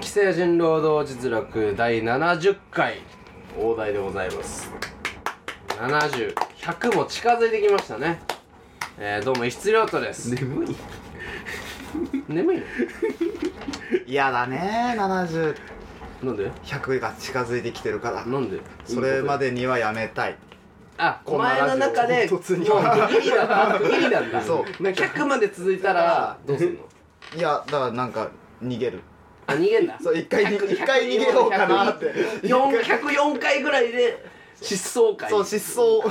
既成人労働実力第70回大台でございます。70100も近づいてきましたね。えー、どうも質量とです。眠い。眠いの？嫌だね70なんで？100が近づいてきてるから。なんで？それまでにはやめたい。あおこんな前の中でもうラジオ区切りだ区切りなんだ。そう。なんか100まで続いたらどうすんの？いやだからなんか逃げるあ逃げんだそう一回に100一回逃げようかなって。100 104回ぐらいで失踪回そう失踪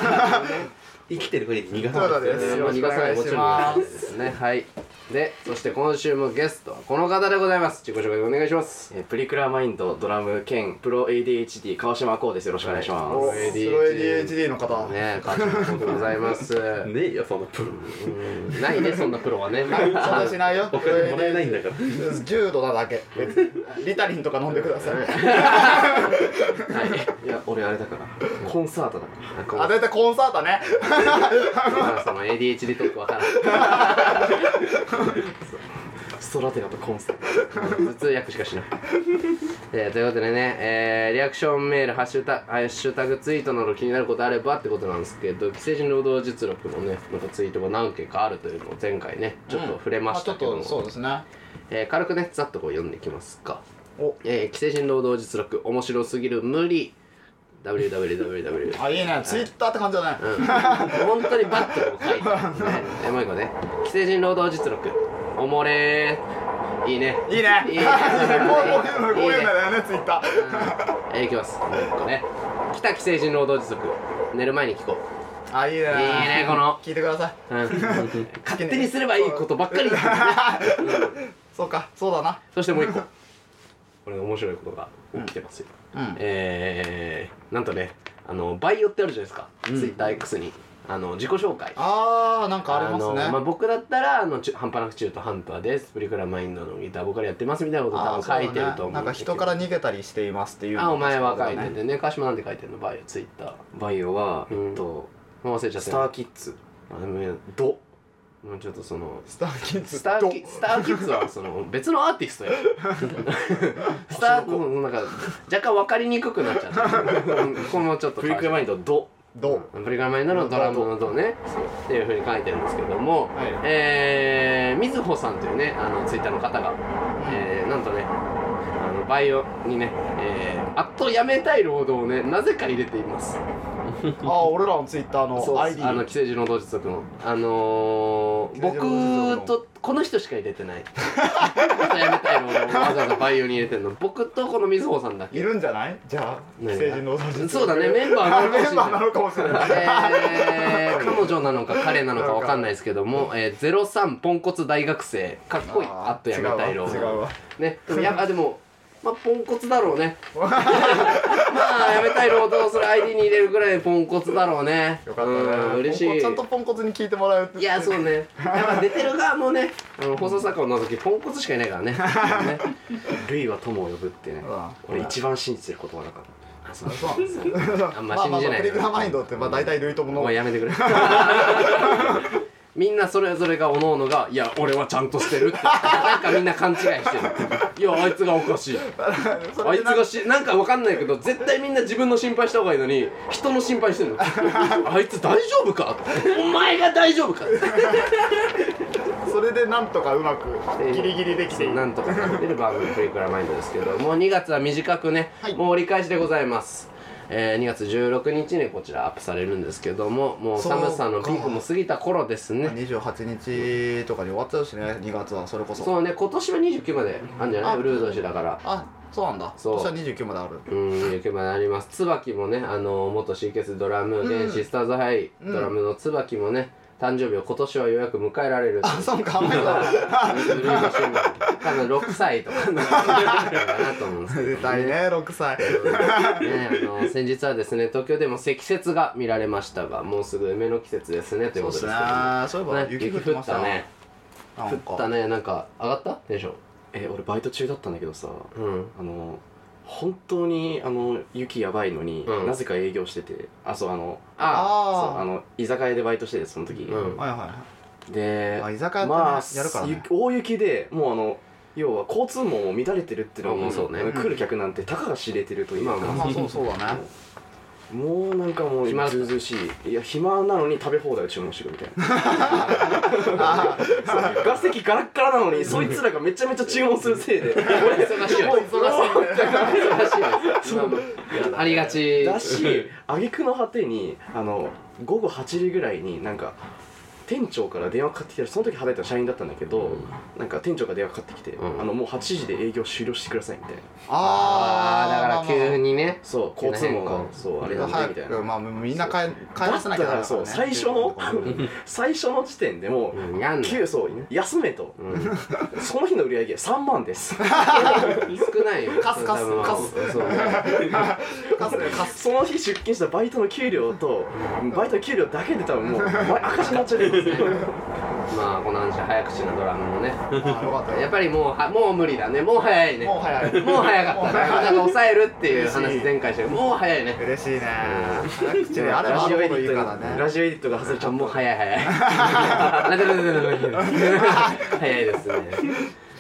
生きてるふりで逃がそうだねえーまあ逃がさないもちろん逃がさないです。ねはい。でそして今週もゲストはこの方でございます。自己紹介お願いします。えープリクラマインドドラム兼プロ ADHD 川島こうです。よろしくお願いしまおはい。スロ ADHD の方。ね川島君でございます。すねえよそんなプロ。うんないねそんなプロはね。そんなしないよ。お金もらえないんだから。重度なだけ。別にリタリンとか飲んでください。はい。いや俺あれだから。コンサートだかあ出たコンサートね。まあその ADHD トークわからんらストラテラとコンサート頭痛薬しかしない、えーということでね、えーリアクションメールハッシュタハッシュタグツイートなど気になることあればってことなんですけど既成人労働実力のねなんかツイートが何件かあるというのを前回ねちょっと触れましたけども、あちょっとそうですね。えー軽くねざっとこう読んでいきますか。おえー既成人労働実力面白すぎる無理 www あいいね。ツイッターって感じだね。うん、本当にバッとこう書いてね。え もう一個ね。既成人労働実力おもれー。いいね。いいね。いいね。こういうのこういうのいいねだよねツイッター。えー、いきます。もう一個ね。北既成人労働実力寝る前に聞こあいいね。いいねこの。聞いてください、う、うん、勝手にすればいいことばっかり。そうかそうだな。そしてもう一個これ面白いことが起きてますよ、うん。えー、なんとねあのバイオってあるじゃないですか、うん。TwitterX に。あの自己紹介。あーなんかありますね。のまあ、僕だったらあの半端なく中途半端です。プリクラマインドのギターボーカルやってますみたいなこと多分あー書いてると思そう。ねなんか人から逃げたりしていますっていうあお前は書いてねてね。川島なんて書いてんの？バイオ。ツイッター。バイオはうんえっと忘れちゃっスたターキッズ。あでもドもうちょっとそのスターキッズスターキスターキッズはその別のアーティストや。スターうんなんか若干分かりにくくなっちゃった。うんこのちょっとプリクラマインドド。ド。プリクラマインドのドラムのドね。っていうふうに書いてるんですけども、はい。えー、みずほさんというねあのツイッターの方が、えー、なんとねあのバイオにね、えー、あっとやめたい労働をねなぜか入れていますあ俺らのツイッターの ID あの既成人労働実力の。あのー、僕とこの人しか入れてない。あとやめたい労働をわざわざバイオに入れてるの。僕とこのみずほさんだけ。いるんじゃない？じゃあ何が既成人労働実力そうだね。メンバーなのかもしれない。メンバーなのかもしれない。えー、彼女なのか彼なのかわかんないですけども、えー、03ポンコツ大学生。かっこいい。あっとやめたい労働違うわ。違うわ。ね。でもやあでもまあポンコツだろうね。ま あやめたい労働をそれ ID に入れるぐらいポンコツだろうね。よかったうんしい。ちゃんとポンコツに聞いてもらうっていやそうね。やっぱ出てる側もねあの放送作家を除きポンコツしかいないからね。ね。ルイは友を呼ぶってね。うん。俺一番信じてる言葉だからそうそうなんですよあんままあまあ信じないプリクラマインドってまあ大体類友の。もうやめてくれ みんなそれぞれがおのおのが「いや俺はちゃんとしてる」って。なんかみんな勘違いしてる。いやあいつがおかしい。あいつがしなんかわかんないけど絶対みんな自分の心配した方がいいのに人の心配してるの。あいつ大丈夫か？お前が大丈夫か？それでなんとかうまくギリギリできている。なんとかなってる番組「プリクラマインド」ですけどもう2月は短くね、はい。もう折り返しでございますえー、2月16日にこちらアップされるんですけどももう寒さのピークも過ぎた頃ですね。28日とかに終わっちゃうしね2月はそれこそ。そうね今年は29まであるんじゃない？あウルード氏だから。あそうなんだ。そう。今年は29まである。うん29まであります。椿もねあの元 C ケスドラム現シスターズハイうん。ドラムの椿もね誕生日を今年はようやく迎えられるあそうかあんまり 多分6歳とかかなと思うんですけど。出たいね6歳。ね、あの先日はですね東京でも積雪が見られましたがもうすぐ梅の季節ですねということですけど。ね。そういえばね雪雪降ったたね降ったね。なんか上がった？テンション。え俺バイト中だったんだけどさ。うん。あの本当にあの雪やばいのに、うん。なぜか営業しててあそうあのあそうあの居酒屋でバイトしててその時、うん。はいはいはであ居酒屋ってねまあやるからね。ゆ大雪でもうあの要は交通網も乱れてるっていうのにあそうね。来る客なんてたかが知れてるというか、まあまあそうそうだねもうなんかもうず暇うずうしい。いや暇なのに食べ放題を注文してくるみたいな。あ そうガ席ガラッガラなのにそいつらがめちゃめちゃ注文するせいで。俺忙しいよ。もう忙しい。忙しいですまあありがち。だし挙句の果てにあの午後8時ぐらいになんか店長から電話かかってきてその時働いてた社員だったんだけど、なんか店長から電話かかってきて、うん。あのもう8時で営業終了してくださいみたいな。ああだから急ににね。そう交通網がそうあれなんで早みたいな。くまあみんな帰帰らせなきゃだからそう最初の 最初の時点でもう、急そう休めと、うん。その日の売り上げ3万です。少ないよ。カスカスカスそう。かすかす。その日出勤したバイトの給料とバイトの給料だけで多分もう赤字になっちゃう。よ まあこの話は早口なドラムもね。やっぱりもうはもう無理だね。もう早いね。もう早い。もう早かったなんか抑えるっていう話前回したけどもう早いね。嬉しいね。早口であればあるほどいいからね。ラジオエディットが外れちゃう。もう早い早い。早いですね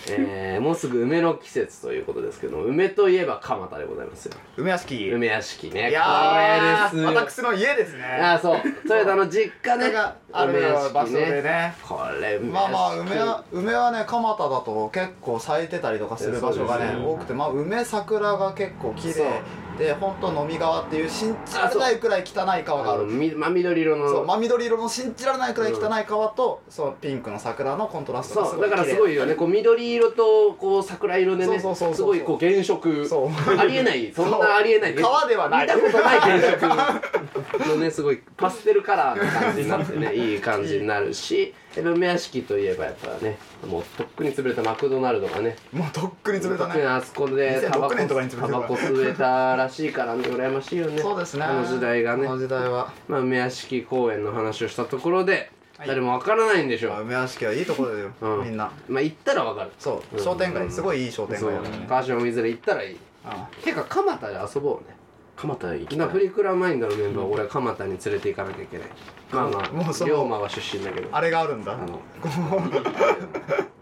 えー、もうすぐ梅の季節ということですけど梅といえば蒲田でございますよ。梅屋敷。梅屋敷ね。いやこれです私の家ですね。あーそう。豊田の実家ね。がある梅屋場所で敷ね。ねこれ梅まあまあ梅は梅はね蒲田だと結構咲いてたりとかする場所がね多くてまあ梅桜が結構綺麗で本当飲み川っていう信じられないくらい汚い川がある。真緑色の。そう真緑色の信じられないくらい汚い川と、そうピンクの桜のコントラストがすそうだからすごいよね。こう緑色とこう桜色でねすごいこう原色。そう。ありえない。そんなありえない。川ではない。見たことない原色のねすごいパステルカラーな感じになってねいい感じになるし梅屋敷といえばやっぱねもうとっくに潰れたマクドナルドがね。もうとっくに潰れたね。あそこでタバコ2006年とかに潰れてるタバコ吸えたらしいからね羨ましいよね。そうですね。あの時代がね。この時代は。まあ梅屋敷公園の話をしたところではい。誰もわからないんでしょう、まあ梅屋敷はいいところだよ、うん。みんな。まあ行ったらわかる。そう、うん商店街すごいいい商店街だよね。川島水で行ったらいい。あてか蒲田で遊ぼうね蒲田行きたい。なプリクラマインドのメンバーは俺は蒲田に連れて行かなきゃいけない。まあまあもうその龍馬は出身だけど。あれがあるんだ。あの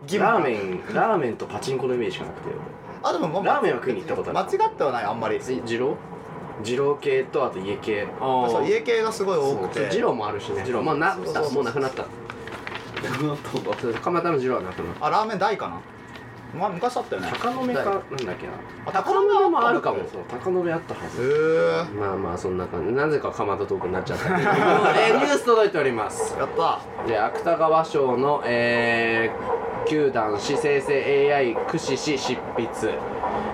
銀ラーメンラーメンとパチンコのイメージがなくて。あでもラーメンは食いに行ったことある。間違ってはないあんまり。え二郎？二郎系とあと家系。ああそう家系がすごい多くて。二郎もあるしね。二郎まあなもうなくなった。蒲田の二郎はなくなっあラーメン大かな？まあ昔あったよね。高野目かなんだっけな。あた高野目もあるかも。そう高野目あったはへずえまあまあそんな感じ。なぜか蒲田トークになっちゃった。えーニュース届いております。やった。で芥川賞の、えー、球団史生成 AI 駆使し執筆、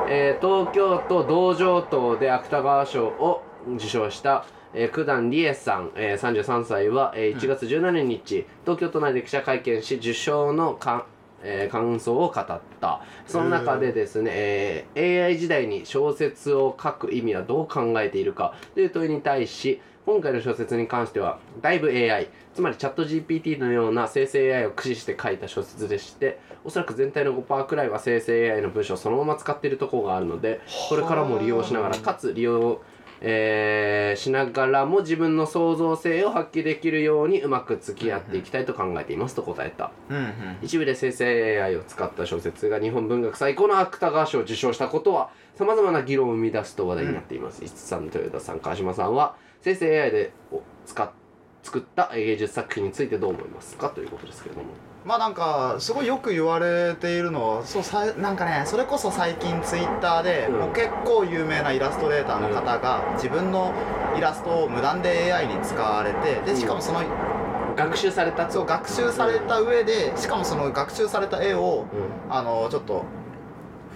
えー東京都道場等で芥川賞を受賞した、えー、九段理恵さん、えー、33歳は、えー1月17日、東京都内で記者会見し受賞のかえー感想を語った。その中でですね、えー AI 時代に小説を書く意味はどう考えているか。という問いに対し今回の小説に関してはだいぶ AI つまりチャット GPT のような生成 AI を駆使して書いた小説でしておそらく全体の5%くらいは生成 AI の文章をそのまま使っているところがあるのでこれからも利用しながらかつ利用えーしながらも自分の創造性を発揮できるようにうまく付き合っていきたいと考えていますと答えた。うんうん。一部で生成 AI を使った小説が日本文学最高の芥川賞を受賞したことはさまざまな議論を生み出すと話題になっています、石津さん豊田さん川島さんは生成 AI でお使っ作った芸術作品についてどう思いますか？ということですけれどもまあなんかすごいよく言われているのはそうさなんかねそれこそ最近ツイッターで、うん。もう結構有名なイラストレーターの方が自分のイラストを無断で AI に使われてでしかもその、学習されたそう学習された上でしかもその学習された絵をうん。あのちょっと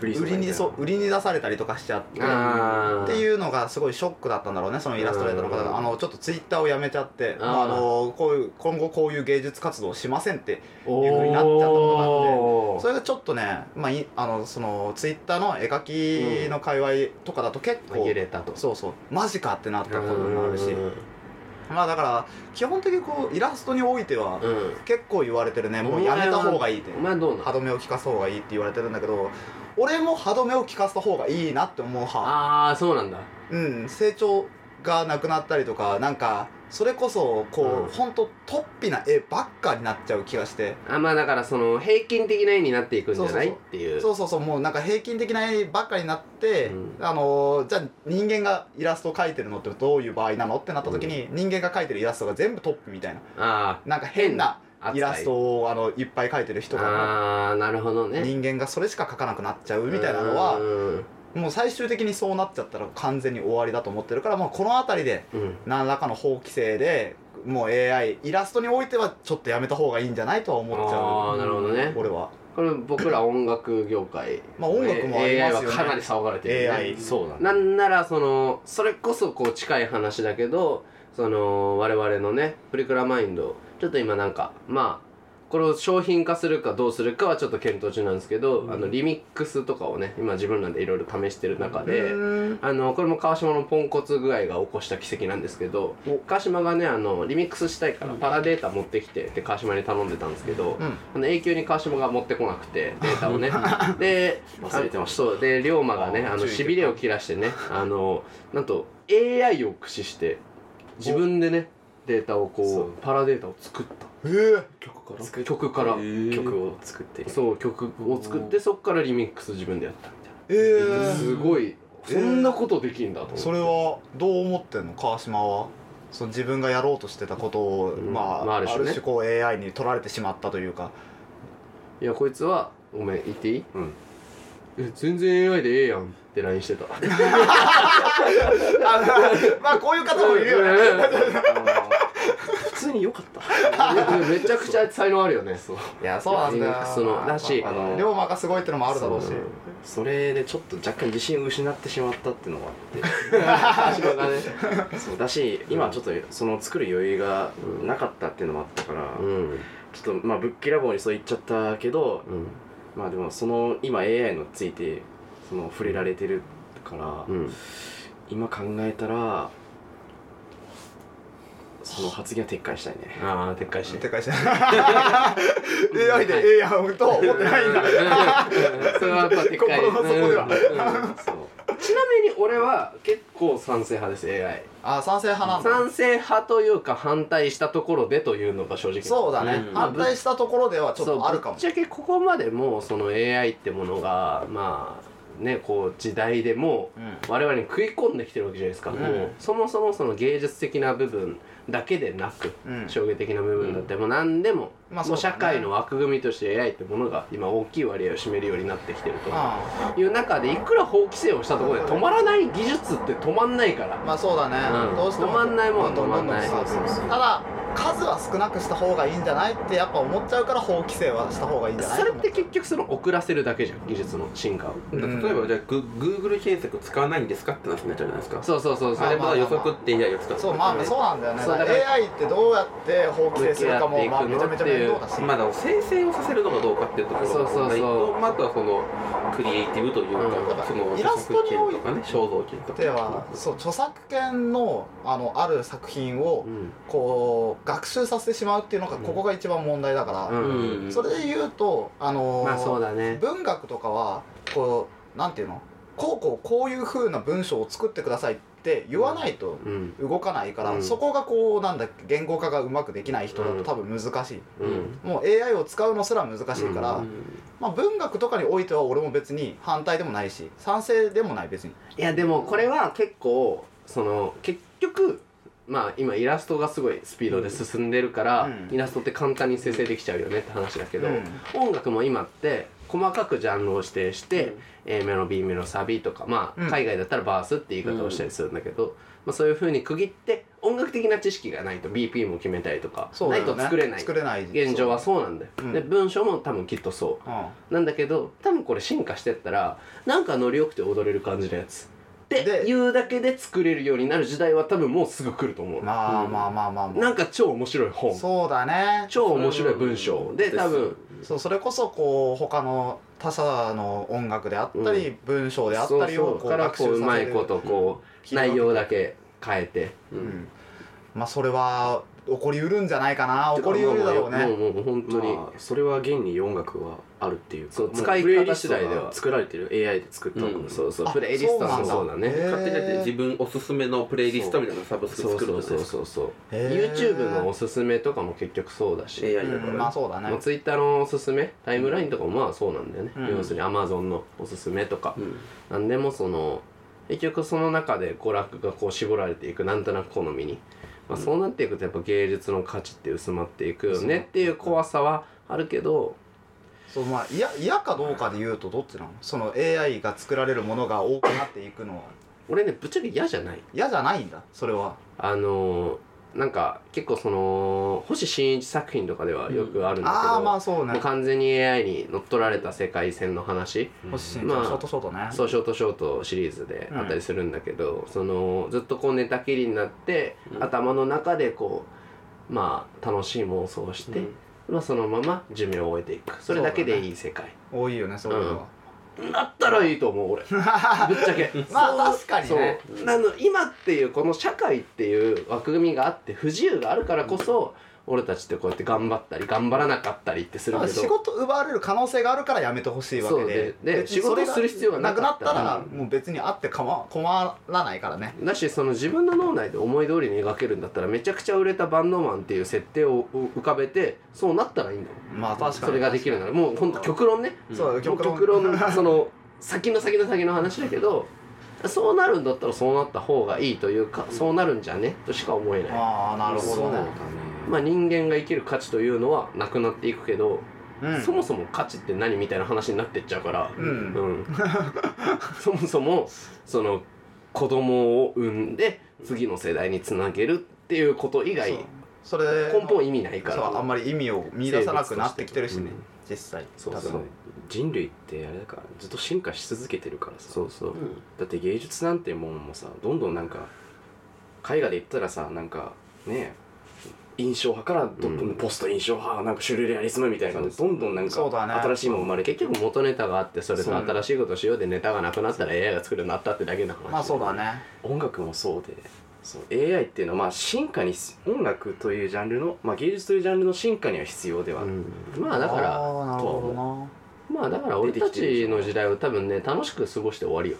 売りにそう売りに出されたりとかしちゃってっていうのがすごいショックだったんだろうねそのイラストレーターの方うん。があのちょっとツイッターをやめちゃってあー。まああのこういう今後こういう芸術活動をしませんっておいう風になっちゃったことがあってそれがちょっとね、まあ、いあのそのツイッターの絵描きの界隈とかだと結構、紛れたと。そうそうマジかってなったこともあるし。うん。まあだから基本的にこうイラストにおいてはうん。結構言われてるね。もうやめた方がいいって。歯止めを効かす方がいいって言われてるんだけど俺も歯止めを効かせた方がいいなって思う派ああそうなんだ。うん成長がなくなったりとかなんかそれこそこう、うん。ほんと突飛な絵ばっかになっちゃう気がして。あまあだからその平均的な絵になっていくんじゃない？っていう。そうそうそうもうなんか平均的な絵ばっかりになって、うん。あのーじゃあ人間がイラストを描いてるのってどういう場合なの？ってなった時に、人間が描いてるイラストが全部トップみたいな。あなんか変なイラストをあのいっぱい描いてる人あがあーなるほどね。人間がそれしか描かなくなっちゃうみたいなのはうんもう最終的にそうなっちゃったら完全に終わりだと思ってるからもうこの辺りでうん。何らかの法規制でもう AI イラストにおいてはちょっとやめた方がいいんじゃないとは思っちゃああうなるほどね。俺は。これ僕ら音楽業界。まあ音楽もあり AI ますよね。はかなり騒がれてるよね。AI そうだね。なんならそのそれこそこう近い話だけどその我々のねプリクラマインドちょっと今なんかまあこれを商品化するかどうするかはちょっと検討中なんですけど、あのリミックスとかをね今自分らでいろいろ試してる中で、うん。あのこれも川島のポンコツ具合が起こした奇跡なんですけど川島がねあのリミックスしたいからパラデータ持ってきてって川島に頼んでたんですけど、うん。あの永久に川島が持ってこなくてデータをね。で忘れてました。あそうで龍馬がねあのしびれを切らしてねあのなんと AI を駆使して自分でねデータをこうパラデータを作った。えー。曲から？曲から曲を作って。そう曲を作ってそっからリミックス自分でやったみえたいな、ー。すごい。そんなことできんだと思って。それはどう思ってんの？川島は？その自分がやろうとしてたことを、うん。まあ、あるまあある種ね。種こう AI に取られてしまったというか。いやこいつはごめん言っていい？うん。え全然 AI でええやんって LINE してた。まあこういう方もいるよね普通に良かった。めちゃくちゃ才能あるよねそう。いやそうなんだ。よのだしあの龍馬がすごいってのもあるだろうし。そう。それでちょっと若干自信を失ってしまったっていうのがあって。ね そうだし今ちょっとその作る余裕がなかったっていうのもあったから、うんちょっとまあぶっきらぼうにそう言っちゃったけどうん。まあでもその今 AI のついてその触れられてるから、うん。今考えたらその発言は撤回したいね。ああ撤回して。撤回して。AI でええやんとは思ってないんだ。それはやっぱ撤回。心の底では。ちなみに俺は結構賛成派です AI あ賛成派なんだ。賛成派というか反対したところでというのが正直。そうだね、うん。反対したところではちょっとあるかも。ぶっちゃけここまでもその AI ってものがまあねこう時代でもうん。我々に食い込んできてるわけじゃないですか、うん。もうそもそもその芸術的な部分だけでなく、うん。商業的な部分だってもう何でも、まあ社会の枠組みとして AI ってものが今大きい割合を占めるようになってきてるとあいう中でいくら法規制をしたところで止まらない技術って止まんないから。あまあそうだね、うん。どうしても止まんないもん止まんない。そうそうそう。ただ数は少なくした方がいいんじゃないってやっぱ思っちゃうから法規制はした方がいいんじゃない？それって結局その遅らせるだけじゃん技術の進化を。うん。例えばじゃあグ Google 検索使わないんですか？って話になっちゃうじゃないですか？そうそうそうそう。あれは予測って AI を使ってそうまあそうなんだよね。だ AI ってどうやって法規制するかもまあめちゃめちゃ面倒だしまあ、だ生成をさせるのかどうかっていうところがそうそうそう。問題とまああとはそのクリエイティブというか、うん。そのイラストにおいてね肖像権とか。ではそう著作権のあのある作品をうん。こう学習させてしまうっていうのがここが一番問題だから、それで言うとあのーまあそうだね。文学とかはこうなんていうの？こうこうこういう風な文章を作ってくださいって言わないとうん動かないから、うん。そこがこうなんだ言語化がうまくできない人だと多分難しい、うん。もう AI を使うのすら難しいから、うん。まあ、文学とかにおいては俺も別に反対でもないし賛成でもない別に。いやでもこれは結構その結局まあ今イラストがすごいスピードで進んでるから、うん。イラストって簡単に生成できちゃうよねって話だけど、うん。音楽も今って細かくジャンルを指定して、A メロ B メロサビとかまあ、うん。海外だったらバースって言い方をしたりするんだけど、まあ、そういうふうに区切って音楽的な知識がないと BP も決めたりとか、ないと作れない。作れない現状はそうなんだよ、う。ん。で文章も多分きっとそう。うん。なんだけど多分これ進化してったらなんかノリよくて踊れる感じのやつ。ってで言うだけで作れるようになる時代は多分もうすぐ来ると思う、まあまあまあまあまあなんか超面白い本。そうだね。超面白い文章。で多分そうそれこそこう他の他者の音楽であったり、文章であったりそうをこうそうからこうう学習させるまいことこううん内容だけ変えて、うんまあそれは起こりうるんじゃないかな。起こりうるだろうね。もうもう本当に、まあ。それは現に音楽はあるっていうそう使い方次第では。作られてる AI で作ったうんそうそうあプレイリストもそそううだねなんだ。へー。勝手にだって自分おすすめのプレイリストみたいなサブスクそうそうそう作るんですそうそう。へー。YouTube のおすすめとかも結局そうだし。AI だから。ねうんまあそうだね。まあ、Twitter のおすすめ？タイムラインとかもまあそうなんだよね、うん。要するに Amazon のおすすめとか、うん。なんでもその結局その中で娯楽がこう絞られていくなんとなく好みに、まあ、そうなっていくとやっぱ芸術の価値って薄まっていくよねっていう怖さはあるけどそうまあ嫌嫌かどうかで言うとどっちなの？その AI が作られるものが多くなっていくのは。俺ねぶっちゃけ嫌じゃない。嫌じゃないんだそれは。あのーなんか結構その星新一作品とかではよくあるんだけど、ああまあそうね。完全に AI に乗っ取られた世界線の話、星新一まあのショートショートね。そうショートショートシリーズであったりするんだけど、そのずっとこう寝たきりになって、うん。頭の中でこうまあ楽しい妄想をして、うん。まあ、そのまま寿命を終えていく。それだけでいい世界、多いよねそういうのは、だったらいいと思う俺。ぶっちゃけ。まあそう確かにね。そう。あの今っていうこの社会っていう枠組みがあって不自由があるからこそ、俺たちってこうやって頑張ったり頑張らなかったりってするけど。仕事奪われる可能性があるからやめてほしいわけで。で仕事する必要がなくなったらもう別にあってかま困らないからね。だしその自分の脳内で思い通りに描けるんだったらめちゃくちゃ売れたバンドマンっていう設定を浮かべてそうなったらいいんだよまあ確かに。それができるならもうほんと極論ね。そう極論。極論その先の先の先の話だけどそうなるんだったらそうなった方がいいというかそうなるんじゃね？としか思えない。ああなるほどねまあ人間が生きる価値というのはなくなっていくけど、うん。そもそも価値って何みたいな話になってっちゃうから、うん。うん。そもそもその子供を産んで次の世代につなげるっていうこと以外それ根本意味ないから。あんまり意味を見出さなくなってきてるしね生実際そうそう。人類ってあれだからずっと進化し続けてるからさ。そうそう、だって芸術なんてもんもさどんどんなんか絵画で言ったらさなんかね印象派からどんどん。ポスト印象派なんかシュルレアリスムみたいな感じ。でどんどんなんか新しいもの生まれて結局元ネタがあってそれと新しいことをしようでネタがなくなったら AI が作るようになったってだけの話。まあそうだね。音楽もそうでそう。AI っていうのはまあ進化に音楽というジャンルの、まあ、芸術というジャンルの進化には必要ではある、うん。まあだからあーなるほどな。まあだから俺たちの時代を多分ね楽しく過ごして終わりよ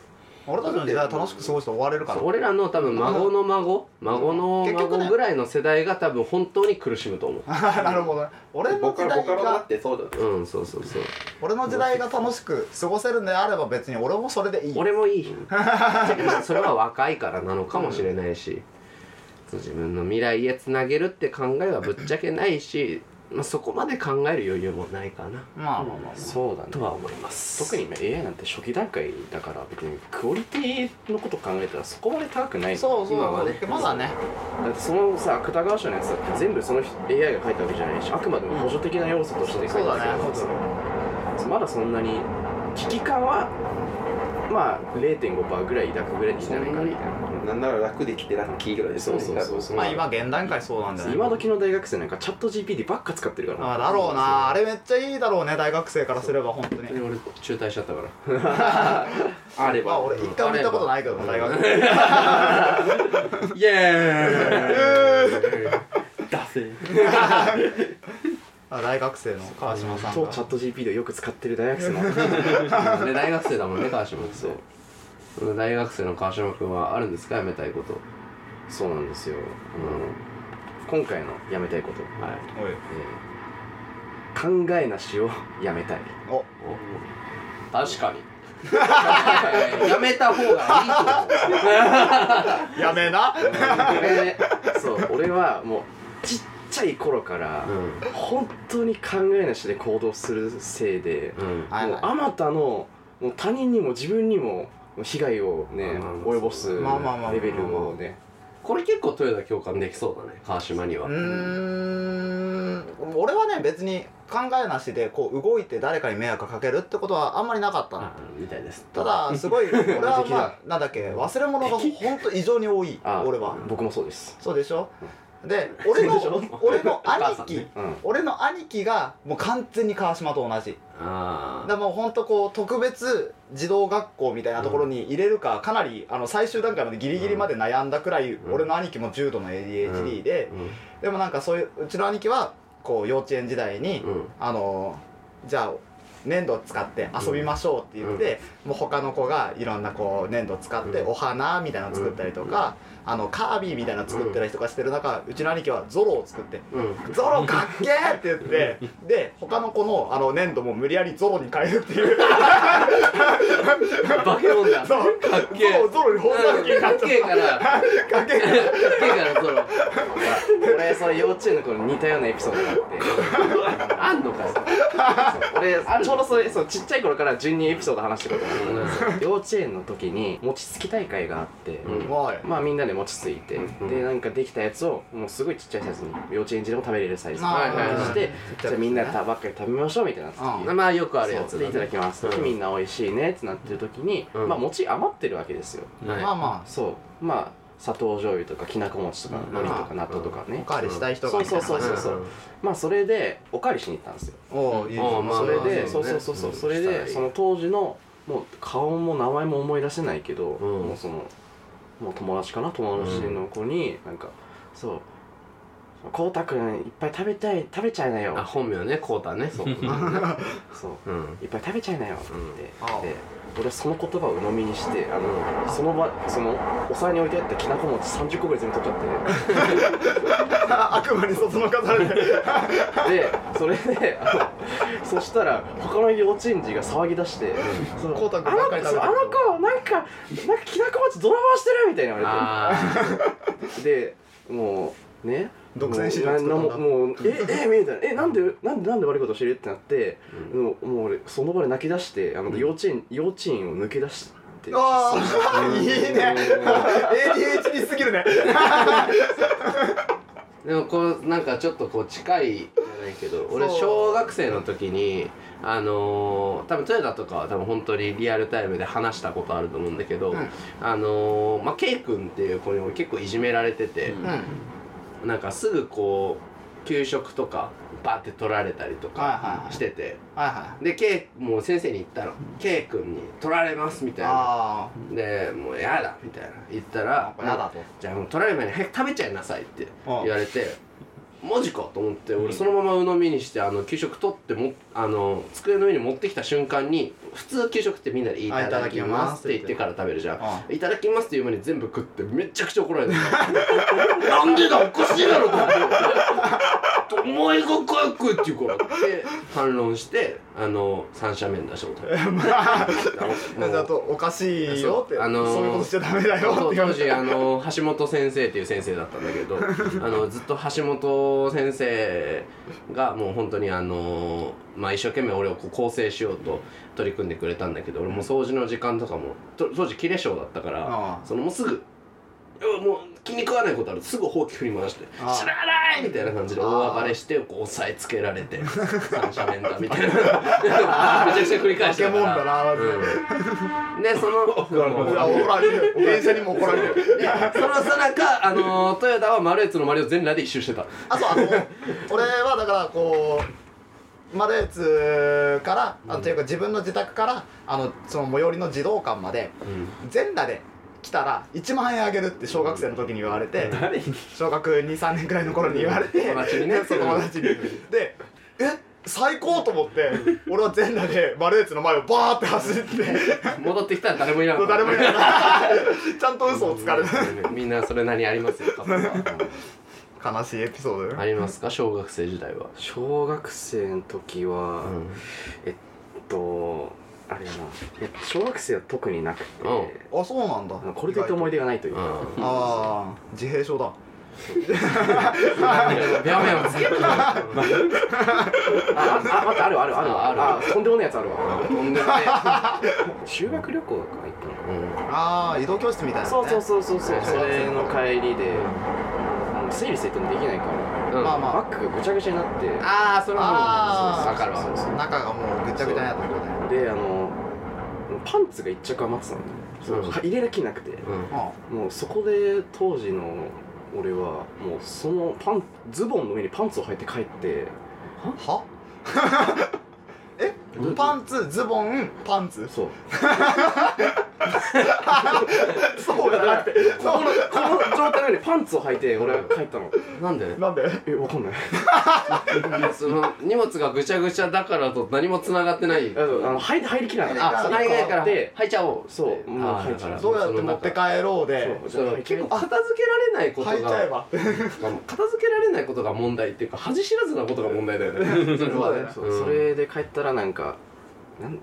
俺たちの時代楽しく過ごして終われるから。俺らの多分孫の孫孫の孫ぐらいの世代が多分本当に苦しむと思う。なるほどね。俺の時代がってそうだようんそうそうそう。俺の時代が楽しく過ごせるんであれば別に俺もそれでいい。俺もいい。それは若いからなのかもしれないし、そう自分の未来へつなげるって考えはぶっちゃけないし、まあ、そこまで考える余裕もないかな。まあまあまあそうだね。とは思います。特に今 AI なんて初期段階だから別にクオリティのこと考えたらそこまで高くない。そうそう。今はね。まだね。だってそのさ芥川賞のやつだって全部その AI が書いたわけじゃないしあくまでも補助的な要素として書いたわけだからさまだそんなに危機感はまあ0.5%ぐらい抱くぐらいでいいんじゃないかなみたいななんなら楽できて楽キーぐらいですそうそう。そうそうまあ今現段階そうなんだよね今時の大学生なんかチャット GPT ばっか使ってるから。あだろうな。あれめっちゃいいだろうね大学生からすれば本当に。で俺中退しちゃったから。あれば。まあ俺一回も見たことないけどな大学。イエーイ。出せあ大学生の川島さんが。超チャット GPT をよく使ってる大学生の。で 大学生だもんね川島君そう。その大学生の川島君はあるんですか？やめたいこと。そうなんですよ。あの今回のやめたいこと、はい。おい。えー考えなしを やめたい。お。確かに。やめた方がいいと思う。やめな。俺 そう俺はもうちっちゃい頃から、う本当に考えなしで行動するせいで、ん。うんもうあまたのもう他人にも自分にも被害をね、まあまあ及ぼすまあまあまあレベルをね、これ結構豊田共感できそうだね川島には。うーん。俺はね別に考えなしでこう動いて誰かに迷惑かけるってことはあんまりなかったの。あみたいです。ただすごい 俺はまあなんだっけ忘れ物がほんと異常に多いあ俺は。僕もそうです。そうでしょ？で俺の俺の兄貴、俺の兄貴がもう完全に川島と同じ。あだからもうほんとこう特別児童学校みたいなところに入れるか、かなりあの最終段階までギリギリまで悩んだくらい、うん。俺の兄貴も重度の ADHD で、うん。でもなんかそういううちの兄貴はこう幼稚園時代に、うん。あのじゃあ粘土使って遊びましょうって言って、もう他の子がいろんなこう粘土使ってうん。お花みたいなの作ったりとか、あのカービィみたいなの作ったりとかしてる中、うちの兄貴はゾロを作ってうん「ゾロかっけー!」って言ってで他の子のあの粘土も無理やりゾロに変えるっていう。バケモンだ。そう。かっけえゾロゾロに本作になっちゃっかっけえから。かっけーからその 俺それ幼稚園の頃に似たようなエピソードがあって。あんのかよ俺ちょうどそれそうちっちゃい頃から順にエピソード話してること幼稚園の時に餅つき大会があって、まあみんなで餅ついて、うんでなんかできたやつをもうすごいちっちゃいサイズに幼稚園児でも食べれるサイズにしてうんじゃあみんなでばっかり食べましょうみたいな時うん。まあよくあるやつでいただきます、うんみんな美味しいねってなってる時に、うん。まあ餅余ってるわけですよ。はい。まあまそう。まあ砂糖醤油とかきなこ餅とかうん海苔とか納豆とかね。あおかわりしたい人がそうそうそうそう。そうまあそれでおかわりしに行ったんですよ。おういいそれでまあねそうそうそう。そううんそれでその当時のもう顔も名前も思い出せないけどうん。もうそのもう友達かな友達の子になんかそう「こうたくんいっぱい食べたい食べちゃいなよあ」本名ねコータねそう。そう。うん。いっぱい食べちゃいなよって。言うん。って、で俺はその言葉を鵜呑みにしてあのその場そのお皿に置いてあったきなこ餅30個ぐらい全部取っちゃ 悪魔にそそのかされて。っ てでそれであのそしたら他の幼稚園児が騒ぎ出して「そのあの子なんかなんかきなこ餅泥棒してる」みたいな言わあれてでもうね独占市場作ったんだ。もうええみたいな。えなんでなんでなんで悪いことしてるってなって、もうもう俺その場で泣き出してあの幼稚園、幼稚園を抜け出してああ いいね。ADHD すぎるね。でもこうなんかちょっとこう近いじゃないけど俺小学生の時にあのー、多分トヨタとかは多分本当にリアルタイムで話したことあると思うんだけど、うん。あのー、まあ K 君っていう子にも結構いじめられてて、うんなんかすぐこう給食とかバーって取られたりとはいはいかはい。してて、はいはで K もう先生に言ったの「K 君に取られます」みいたいな。あでもうやだみたいな。言ったらあやだと。じゃあもう取られる前に早く食べちゃいなさいってうん言われてマジかと思って俺そのまま鵜呑みにしてあの給食取ってもあの机の上に持ってきた瞬間に普通給食ってみんなで「いあただきます」って言ってから食べるじゃん。あ「いただきます」っていう前に全部食ってめちゃくちゃ怒られてた なんでだおかしいだろと思って「お前が食え」って言うから。って反論してあの三者面出したこと。あ るまああのだとおかしいよってそうあのーそういうことしちゃダメだよって。当時あの橋本先生っていう先生だったんだけど あのずっと橋本先生がもう本当にあのまあ一生懸命俺をこう構成しようと取り組んでくれたんだけど俺も掃除の時間とかもと当時キレ性だったからそのもうすぐもう気に食わないことある。とすぐほうき振り回して「ああ。知らない!」みたいな感じで大暴れしてこう押さえつけられて 三者面だみたいな。めちゃくちゃ繰り返して化け物だなまず。うん。でそのうわ怒られてる電車にも怒られてるでそのさなか、あのー、トヨタはマルエツの周りを全裸で一周してた。あそうあの俺はだからこうマルエツからあというか自分の自宅からあのその最寄りの児童館まで全裸で来たら1万円あげるって小学生の時に言われて誰に小学23年くらいの頃に言われて友達にね。友達に。でえ最高と思って俺は全裸でマルエツの前をバーって走って。戻ってきたら誰もいなかった。誰もいない ちゃんと嘘をつかれるみんなそれなりありますよ。悲しいエピソードありますか？小学生時代は。小学生の時は、えっとあれやな。え小学生は特になくて、うん。あそうなんだ。これといって思い出がないという。か、うん。ああ自閉症だ。ビャンビャンつけてあああ待ってあるあるあるあある。あとんでもないやつあるわ。とんでもない。修学旅行か行ったのかうん。ああ移動教室みたいな、ね、そうそうそうそう。そうねそれの帰りでもう整理整頓できないから。うん。まあまあ。バッグがぐちゃぐちゃになって。ああ、それもあーわかるわ。中がもうぐっちゃぐちゃになってことねであのパンツが一着余ってたの、そうう。ん入れる気なくて、うん。あもうそこで当時の俺はもうそのパンズボンの上にパンツを履いて帰って。は？え？パンツズボンパンツ？そう。そうじゃなくて。このこの状態なのにパンツを履いて俺は帰ったの。なんで？なんで？えわかんない。その荷物がぐちゃぐちゃだからと何も繋がってない。あの入り入りきらない。あ、そう海外からで入っちゃおう。そう。もう入っちゃう。どうやって持って帰ろうで。そう。そう。結構片付けられないことが。ば。片付けられないことが問題っていうか恥知らずなことが問題だよね。それはね。それで帰ったらなんかなん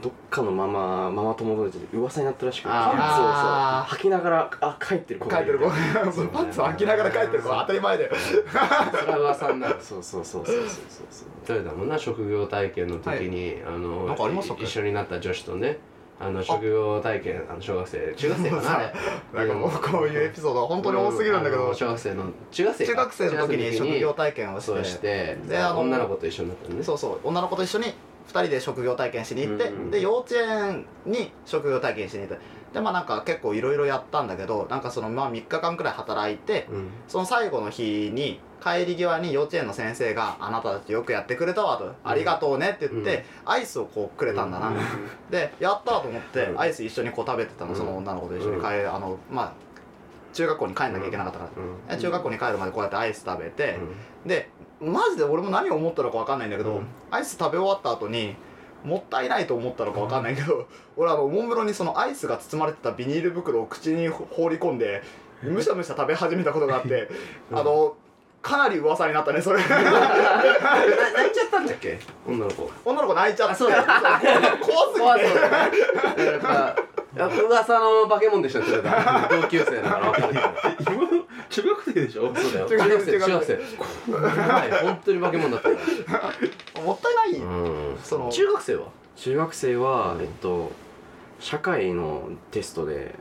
どっかのママママ友達で噂になったらしくパンツをあそう履きながらあ帰ってる子がいる。帰ってる子。パンツ履きながら帰ってる子当たり前だよ。それは噂にな。る そうそうそうそうそうそう。そうな職業体験の時に、あのなんかありましたっけ？一緒になった女子とねあの職業体験あの小学生中学生かな。あれ。なんかもうこういうエピソードは本当に多すぎるんだけあどの小学生の中学生か。中学生の時に職業体験をそうししててであの女の子と一緒になったのね。そうそう女の子と一緒に2人で職業体験しに行って、うんうんで幼稚園に職業体験しに行ってでまあなんか結構いろいろやったんだけどなんかそのまあ3日間くらい働いてうん。その最後の日に帰り際に幼稚園の先生が「あなたたちよくやってくれたわ」と「ありがとうね」って言って、アイスをこうくれたんだな、でやったと思って、うん。アイス一緒にこう食べてたの、うん。その女の子と一緒に帰る、あのまあ中学校に帰んなきゃいけなかったから、で中学校に帰るまでこうやってアイス食べて、でマジで俺も何を思ったのか分かんないんだけど、うん。アイス食べ終わった後にもったいないと思ったのか分かんないけど、俺あのおもむろにそのアイスが包まれてたビニール袋を口に放り込んで むしゃむしゃ食べ始めたことがあって、あのかなり噂になったねそれ。な泣いちゃったんだっけ？女の子。女の子泣いちゃってあそうだ怖すぎて。やっぱ噂の化け物でした同級生だから分かるけ中学生でしょ？そうだよ。中学生中学生中学生。はい 本当に化け物だったかもったいない、らうん。その中学生は？中学生はえっと社会のテストで。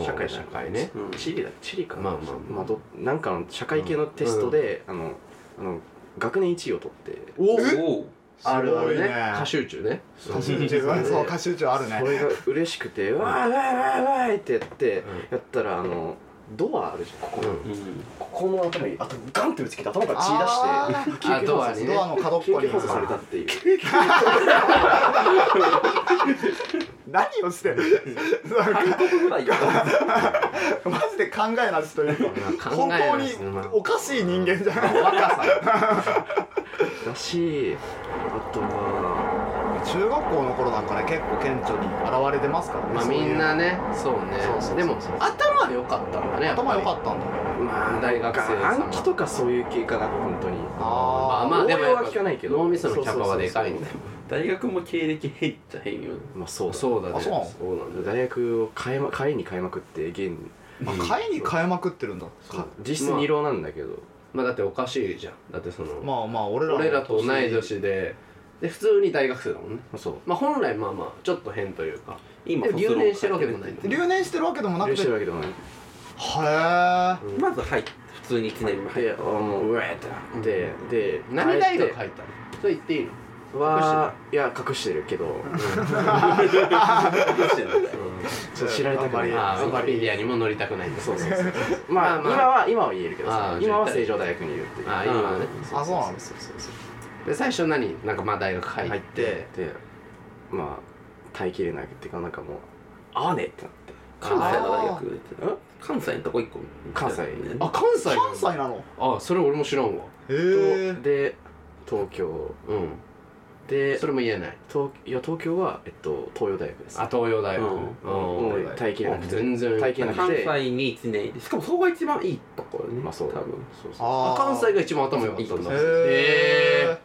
社会社会ね。うん。地理だ。地理か。なまあまあ。まあどなんかの社会系のテストであのあの学年1位を取って。おおおあるあるね。歌集中ね。歌集中そう歌集中あるね。それが嬉しくて「わーわーわーわー」ってやってやったらあのドアあるじゃんここ。うん。ここの頭にあとガンって打ち切って頭から血出あして。あドアにね。ドアの角っこに。救急搬送されたっていう。何をしてんの？なんか。ぐらいよマジで考えなしというか考本当におかしい人間じゃない？若さ。だしあとは中学校の頃なんかね結構顕著に現れてますからねまあみんなねそうね。でも頭は良かったんだね頭良かったんだまあ大学生様暗記とかそういう系かな本当に。ああまあでもやっ応用は聞かないけど。脳みそのキャパはでかいんだよ大学も経歴変っちゃ変よまあそうだそうだね。あそうなんだ大学を変えま変えに変えまくって現あ会に変えまくってるんだ。実質二浪なんだけど、まあだっておかしいじゃん。だってそのまあまあ俺らの俺らと同い年でで普通に大学生だもんね。そう。まあ本来まあまあちょっと変というか。今留年してるわけでもないんだよ留年してるわけでもなく許てしてるわけでもない。はうんまず入って普通に1年目。入でっあもううわーってなって、で何大学入ったの？それ言っていいの？てはいや隠してるけど。てしてんだよ。ちょっと知られたくない。ああウィキペディアにも載りたくない。んだそうそうそう。まあ、今は今は言えるけど今は成城大学にいるっていう。ああ今はね。あそうなのそうそうそうで最初何？なんかまあ大学入って入って。でまあ耐えきれないっていうかなんかもう合わねえってなって。関西の大学って。関西のとこ一個。関西。あ関西関西なの？あそれ俺も知らんわ。へえで東京。うん。でそれも言えない。東いや東京は、えっと、東洋大学です。あ東洋大学。うん。うん。もう耐えきれなくて。全然。耐えきれなく関て西に1年。いてしかもそこが一番いいところね。まあそう多分。そうそうああ関西が一番頭良かったんだ。へへえ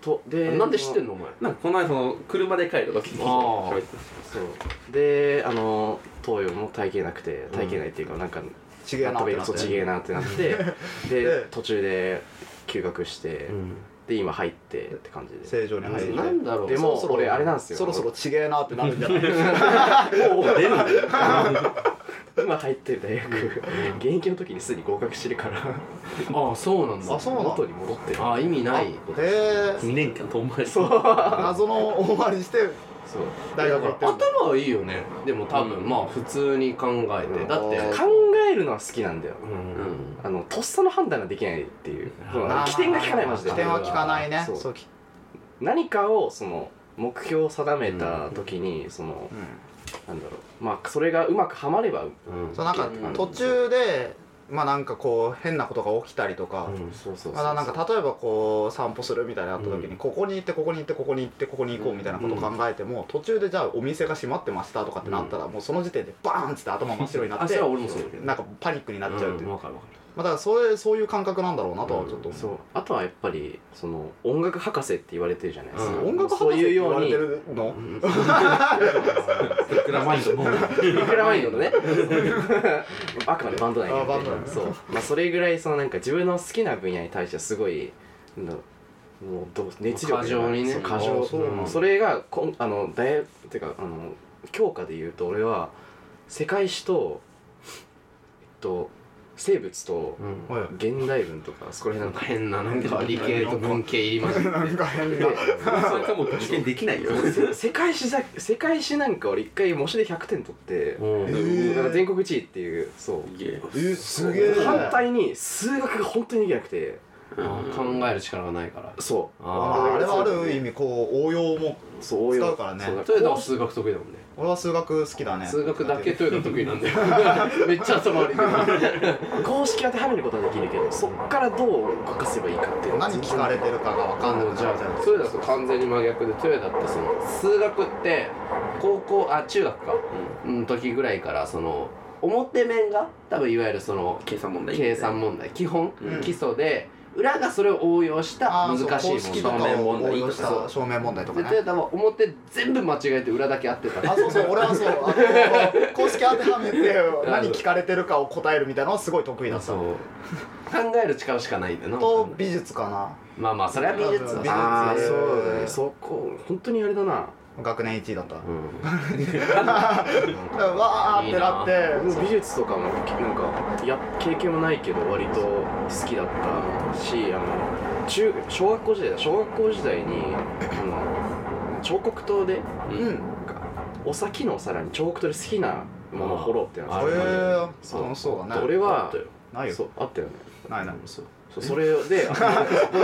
と。でなんで知ってんののお前。なんかこの間その車で帰る時にあー。喋ってそう。であの東洋も耐えきれなくて耐えきれないっていうか、なんかちげえなってなって。そうちげえなってなって。でで途中で休学して、うんで今入ってって感じで。正常に入ってなんだろう。でもそろそろ俺あれなんですよ。そろそろちげえなってなるんじゃない？もう出る。今入ってる大学。現役の時にすでに合格してるから。ああそうなんだ。あそうなの元に戻ってる。ああ意味ない。へえ2年間遠回りそう。謎の大回りしてそう。大学行ってる。んだ頭はいいよね。でも多分、うん。まあ普通に考えて。だって考えるのは好きなんだよ、うんあのとっさの判断ができないっていう。起点が効かないマジで。起点は効かないね。そう。そう。き何かをその目標を定めた時に、そのうん。なんだろう。まあそれがうまくはまれば、うん。そうなんかうん。途中でまあなんかこう変なことが起きたりとか、なんか例えばこう散歩するみたいなのあった時に、うん。ここに行ってここに行ってここに行ってここに行こうみたいなことを考えても、途中でじゃあお店が閉まってましたとかってなったら、もうその時点でバーンっつって頭真っ白になってなんかパニックになっちゃうっていう、まあだからそれそういう感覚なんだろうなとはちょっと思う、そう。あとはやっぱりその音楽博士って言われてるじゃないですか、うん音楽そう博士って言われていうようにるの、クラマインドもビクラマインドのねあくまでバンド内あバンド内そうまあそれぐらいそのなん。か自分の好きな分野に対してはすごいなん。だろうもうどう熱量過剰にねそう過剰あそうなん。だそれがこん。あの大学っていうかあの教科で言うと俺は世界史とえっと生物と現代文とかそこらなん辺か変ななんか理系と文系入り混じって。なんか変な。それかもう受験できないよ。せ世界史だ世界史なんか俺一回模試で100点取って、うんー。なんか全国一位っていうそう。すげえ。反対に数学が本当にできなくて。あ考える力がないからそう。あああれはある意味こう応用もそう応用。使うからね。トヨタは数学得意だもんね。俺は数学好きだね。数学だけトヨタ得意なんだよ めっちゃ頭悪い。公式当てはめることはできるけどそっからどう動かせばいいかっていう。何聞かれてるかが分かんなくあのじゃあトヨタと完全に真逆でトヨタってその数学って高校あ中学か、うん、時ぐらいからその表面が多分いわゆるその計算問題。計算問題。基本、うん。基礎で裏がそれを応用した難しい式とか問題を問題応用した証明問題とかね。でトヨタは表全部間違えて裏だけ合ってた。あそうそう 俺はそう。公式当てはめて何聞かれてるかを答えるみたいなのはすごい得意だった。考える力しかないんなと美術かな。まあまあそれは美術は美そうだね。そこ本当にあれだな学年1位だった。うん。わーってなって。美術とかもなんかや経験もないけど割と好きだったしあの中小学校時代だ小学校時代にあの彫刻刀でうん。なんかお先のお皿に彫刻刀で好きなものを彫ろうっていうのへえ楽しそうだね。俺はあったよ。ないよ。そうあったよね。ないない。そう。そうそれでそこ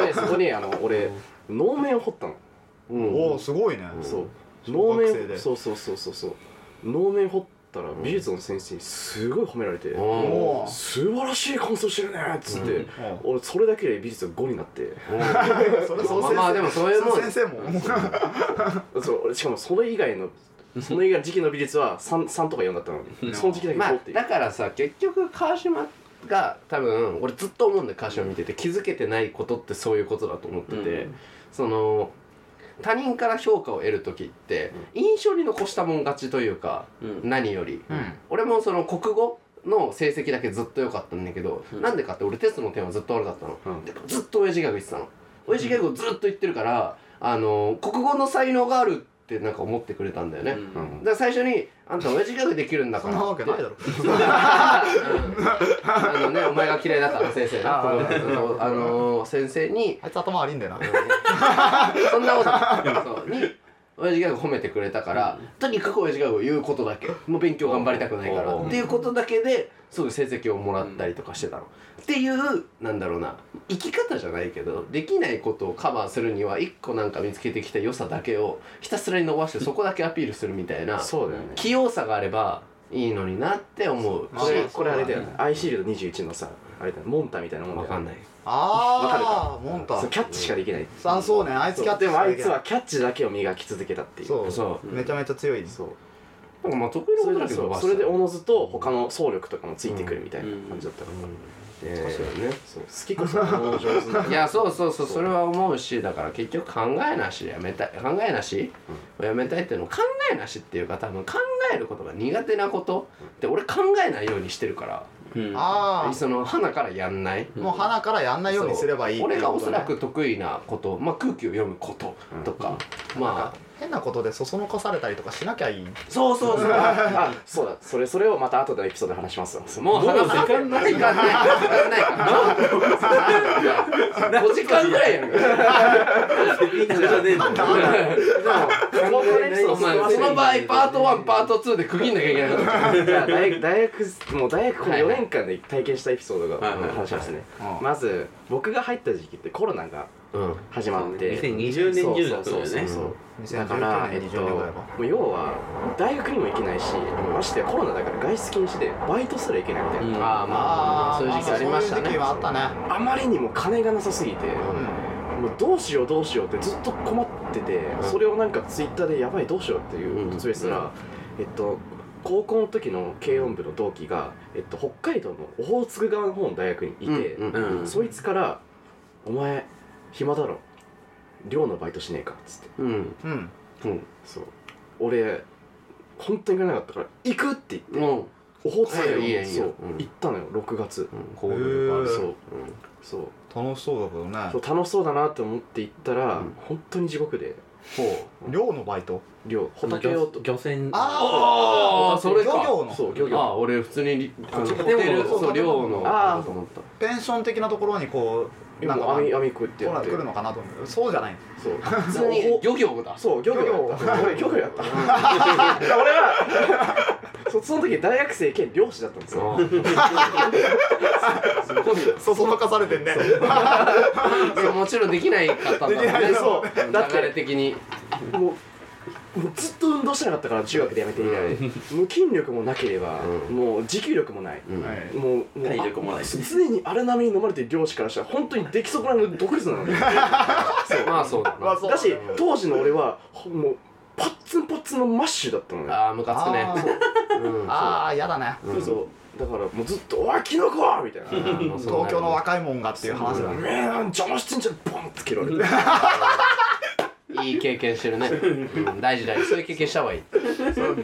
でそこにあの俺能面を彫ったの。うんおおすごいね。そう。小能面そうそうそうそうそう。能面彫ったら美術の先生にすごい褒められて素晴らしい感想してるねっつって、うん。俺それだけで美術が5になって。まあまあでもそういうも先生も。そう俺しかもそれ以外のその以外の時期の美術は 3, 3とか4だったのに。その時期だけまあ5っていう、だからさ結局川島が多分俺ずっと思うんだよ川島見てて。気づけてないことってそういうことだと思ってて、うん。その他人から評価を得る時って印象に残したもん勝ちというか、うん。何より、うん。俺もその国語の成績だけずっと良かったんだけど、うん。なんでかって俺テストの点はずっと悪かったの、うん。でずっと親父ギャグ言ってたの。親父ギャグをずっと言ってるからあの国語の才能があるってなんか思ってくれたんだよね、うん。うん。だから最初に「あんた親父ギャグできるんだから」そんなわけないだろ。あのねお前が嫌いだったあの先生なあー。そうあの先生にあいつ頭悪いんだよな。そんなことそう。に親父ギャグ褒めてくれたから、とにかく親父ギャグを言うことだけ。もう勉強頑張りたくないから。うんっていうことだけですぐ成績をもらったりとかしてたの、っていうなんだろうな生き方じゃないけどできないことをカバーするには一個なんか見つけてきた良さだけをひたすらに伸ばしてそこだけアピールするみたいなそうだよね。器用さがあればいいのになって思う。まあこれまあこれあれだよねアイシールド21のさあれだよモンタみたいなもんだよわかんない。ああモンタ。そうキャッチしかできない。あそうねあいつキャッチでもあいつはキャッチだけを磨き続けたっていう。そう。そう。めちゃめちゃ強いそう。なんかまあ得意なことだけどそれでおのずと他の総力とかもついてくるみたいな感じだったから、えそうーね。そう。好きこそ上手ないやそうそうそう。それは思うしだから結局考えなしやめたい。考えなし、やめたいっていうのを考えなしっていうか多分考えることが苦手なことって俺考えないようにしてるから、うん。あその鼻からやんない、あもう鼻からやんないようにすればいいっていう俺がおそらく得意なこと、まあ、空気を読むこととか、まあ変なことでそそのかされたりとかしなきゃいいそうそうそう。あそうだ。それそれをまた後でエピソードで話します。わもう話す時間ない時間ない時間ないから5時間ぐらいやんその場合パート1パート2で区切んなきゃいけない。からじゃあ大学大学もう大学この4はいはい。年間で体験したエピソードがはいはいはい。話しますね。うんまず僕が入った時期ってコロナがうん始まって。2020年中だったそうよね。そうそうそう2019だから、えっ年と、20年ぐらいかもう要は大学にも行けないし、ましてやコロナだから外出禁止でバイトすら行けないみたいな、ああまあまあそういう時期ありましたそういう時期ねはあったね。あまりにも金がなさすぎて、もうどうしようどうしようってずっと困ってて、それをなんかツイッターでやばいどうしようっていうつぶやいてたら、えっと高校の時の軽音部の同期が、えっと、北海道のオホーツク側の方の大学にいて、うんうんうん。そいつから「お前暇だろ。寮のバイトしねえか」っつって。うん。うん。うん。そう。俺本当に行かなかったから「行く!」って言ってうん。オホーツクはいいいよいいよそううん。行ったのよ6月。こうへー。そう。そう。楽しそうだけどね。そう楽しそうだなって思って行ったら、うん。本当に地獄で。寮のバイト？寮。ホタテ用と。漁船。あああそれ漁か業の？そう漁業。あ俺普通にあのホ建テル物そう寮のあー。だと思った。ペンション的なところにこうなんか網網こうやって。ほらやって来るのかなと思うそうじゃない。そう。普通に。漁業だ。そう漁業漁業やった。俺漁業やった。俺はそその時大学生兼漁師だったんですよ。そそのかされてんね。そう。もちろんできないかったんだもんね。そう。流れ的にずっと運動してなかったから中学でやめて以来。無筋力もなければ、うん。もう持久力もない、うん。はい。もうもう体力もない。し常に荒波に飲まれてる漁師からしたら本当に出来損ないの毒舌なのね まあそうだな。まあそう。だし当時の俺はほもうパッツンパッツンのマッシュだったのねああムカつくねあうんああやだね。うん。そうだからもうずっと「おいキノコ!」みたいな「うん東京の若いもんがっていう話だおねめえ邪魔してんじゃん」ボンって蹴られて いい経験してるね、うん、大事大事。そういう経験した方がいい。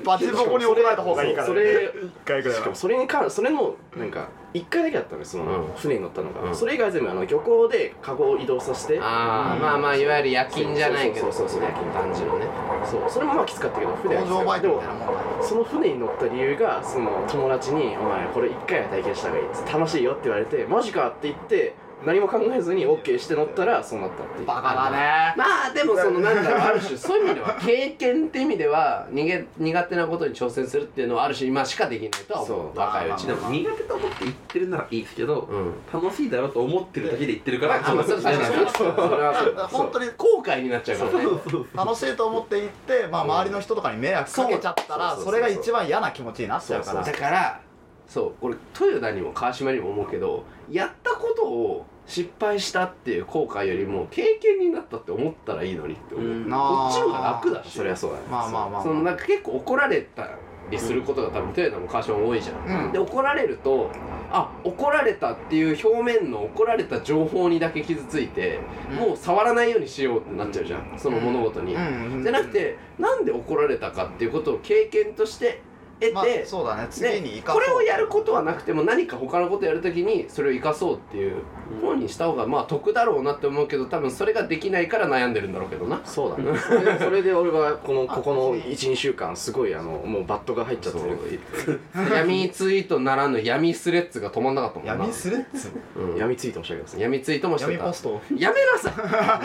バチボコに怒られた方がいいからそれ一回ぐらいはしかもそれに関それのなんか1回だけだったのよその、うん船に乗ったのが、うんそれ以外は全部あの漁港でカゴを移動させてああまあまあいわゆる夜勤じゃないけどそうそうそう夜勤感じのねそうそれもまあきつかったけど船はきつかったでも工場バイトみたいなもんだその船に乗った理由がその友達に「お前これ1回は体験した方がいい」楽しいよって言われて「マジか」って言って何も考えずに OK して乗ったらそうなったっていう。バカだね。まあでもそのなんだろうある種そういう意味では経験って意味では逃げ苦手なことに挑戦するっていうのはある種今しかできないとは思う。そう。若いうちでも苦手と思って言ってるならいいですけど、うん。楽しいだろうと思ってるだけで言ってるからあまあそれ確かにそう。それはそう。本当に後悔になっちゃうからね。楽しいと思って行って、まあ、周りの人とかに迷惑かけちゃったらそれが一番嫌な気持ちになっちゃうから。だからそうこれ豊田にも川島にも思うけどやったことを失敗したっていう後悔よりも経験になったって思ったらいいのにって思う、うん。こっちの方が楽だしそりゃそうだねまあまあまあそのなんか結構怒られたりすることが多分豊田も川島も多いじゃん、うん。で怒られるとあ怒られたっていう表面の怒られた情報にだけ傷ついて、うん。もう触らないようにしようってなっちゃうじゃんその物事に、うん。じゃなくてなんで怒られたかっていうことを経験として得て、まあそうだね。次に生かこそう。れをやることはなくても何か他のことやるときにそれを生かそうっていう方にした方がまあ得だろうなって思うけど多分それができないから悩んでるんだろうけどな。そうだね。それで俺はこの ここの12週間すごいあのもうバットが入っちゃってる。闇ツイートならぬ闇スレッズが止まんなかったもんな。闇スレッズ？うん。闇ツイートもしたけどさ闇ツイートもしてた。闇ポスト？やめなさい。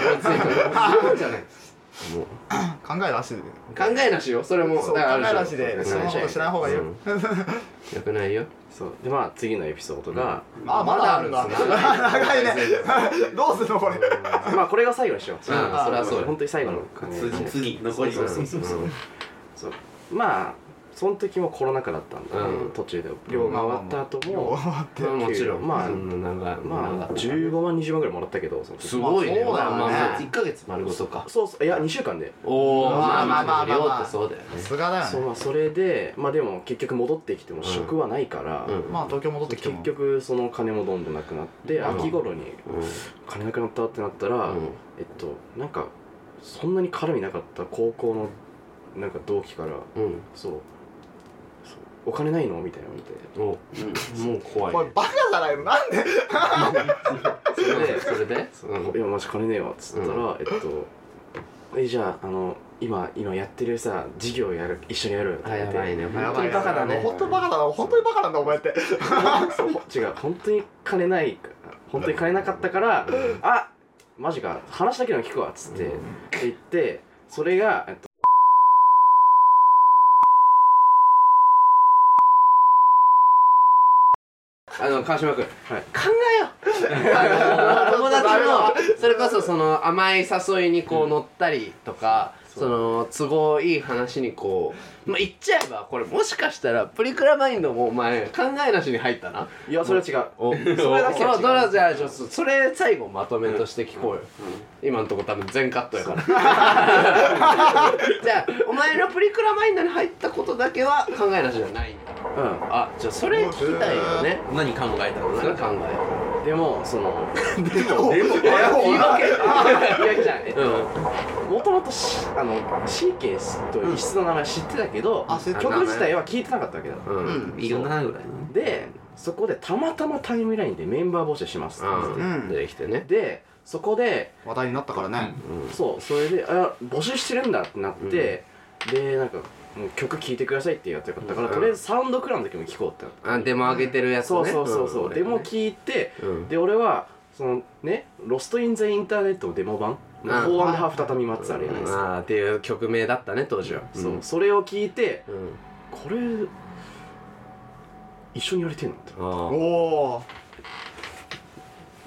闇ツイートそうじゃないもう。考えなしで。考えなしよ。それもそう考えなしで種そのことしない方がいいよ。うん。よくないよ。そう。でまあ次のエピソードが、あまだあるんだ。長いね。どうすんのこれ。まあこれが最後にしよう。うん。それはそうよ本当に最後の次次残り。そうそうそう。そう。まあその時もコロナ禍だったんだ、うん。途中で。寮が終わった後も、う。んもちろん。まあそんまあ長かった15万20万ぐらいもらったけどすごいね。まあそうだよね。まあまあ1ヶ月。丸ごとか。そうそう。いや2週間で。おおまあまあまあまあまあ。量ってそうだよねさすがだよね。そうまあそれでまあでも結局戻ってきても職はないから、うん。まあ東京戻ってきて結も局その金もどんどんなくなって、うん。秋頃にう金なくなったってなったら、ん。えっとなんかそんなに絡みなかった高校のなんか同期からうん。そうお金ないの？みたいなの見て。おもう怖い。ねこれバカじゃないのなんで？それで？それで「いやマジ金ねえわ」っつったら、うえっと「えじゃああの今今やってるさ授業やる一緒にやるあやばいね。や本当にバカだね本当に。バカだ。な本当にバカなんだお前って。そう違う。本当に金ない本当に金なかったからあマジか。話だけでも聞くわっつって、って言ってそれが、えっと、あの川島君。はい。考えよ 友達のそれこそその甘い誘いにこう乗ったりとか、その都合いい話にこうまあ言っちゃえばこれもしかしたらプリクラマインドもお前考えなしに入ったな。いやそれは違う。お それだけは違う。それじゃあちょっとそれ最後まとめとして聞こうよ、今のとこ多分全カットやから。じゃあお前のプリクラマインドに入ったことだけは考えなしじゃない。んだうん。あじゃあそれ聞きたいよね。何考えたんですか何考えでもその でも言い訳いやじゃあえっとうんもともとしあのシーケースという一室の名前知ってたけど、あ知ってた曲自体は聞いてなかったわけだ、うんうんいるなぐらいでそこでたまたまタイムラインでメンバー募集しますって出てきてねでそこで話題になったからねそうそれであ募集してるんだってなって、でなんかもう曲聴いてくださいって言われたから、うん。とりあえずサウンドクラウンだけも聴こうってなってあデモ上げてるやつね。そうそうそうそう、ん。デモ聴いて、うん。で俺はそのね「ロスト・イン・ザ・インターネット」のデモ版「んフォーアンドハーフ再び待つあるじゃないですか、っていう曲名だったね当時は。そうそれを聞いてうん。これ一緒にやりてんのって。あおー。お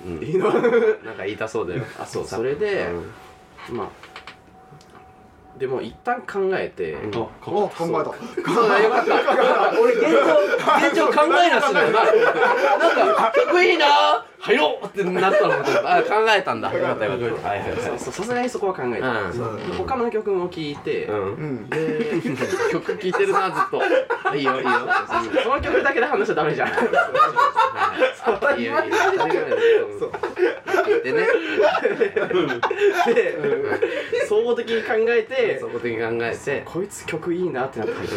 うん。いいの？なんか言いたそうだよ。あそうそれで、まあでも一旦考えて、うん。お考えた。そうだよかった。俺現状現状考えなしだよななんか曲いいな入ろうってなったのかあ考えたんだ。よかったよかったはいはいはい。そうそう。さすがにそこは考えて、うん。他の曲も聴いて、うん。うんで 曲聴いてるなずっと。いいよいいよ。その曲だけで話しちゃダメじゃん。いいよいいよそう聞いてね。で総合的に考えてそこ的に考えて。こいつ曲いいなってなって入った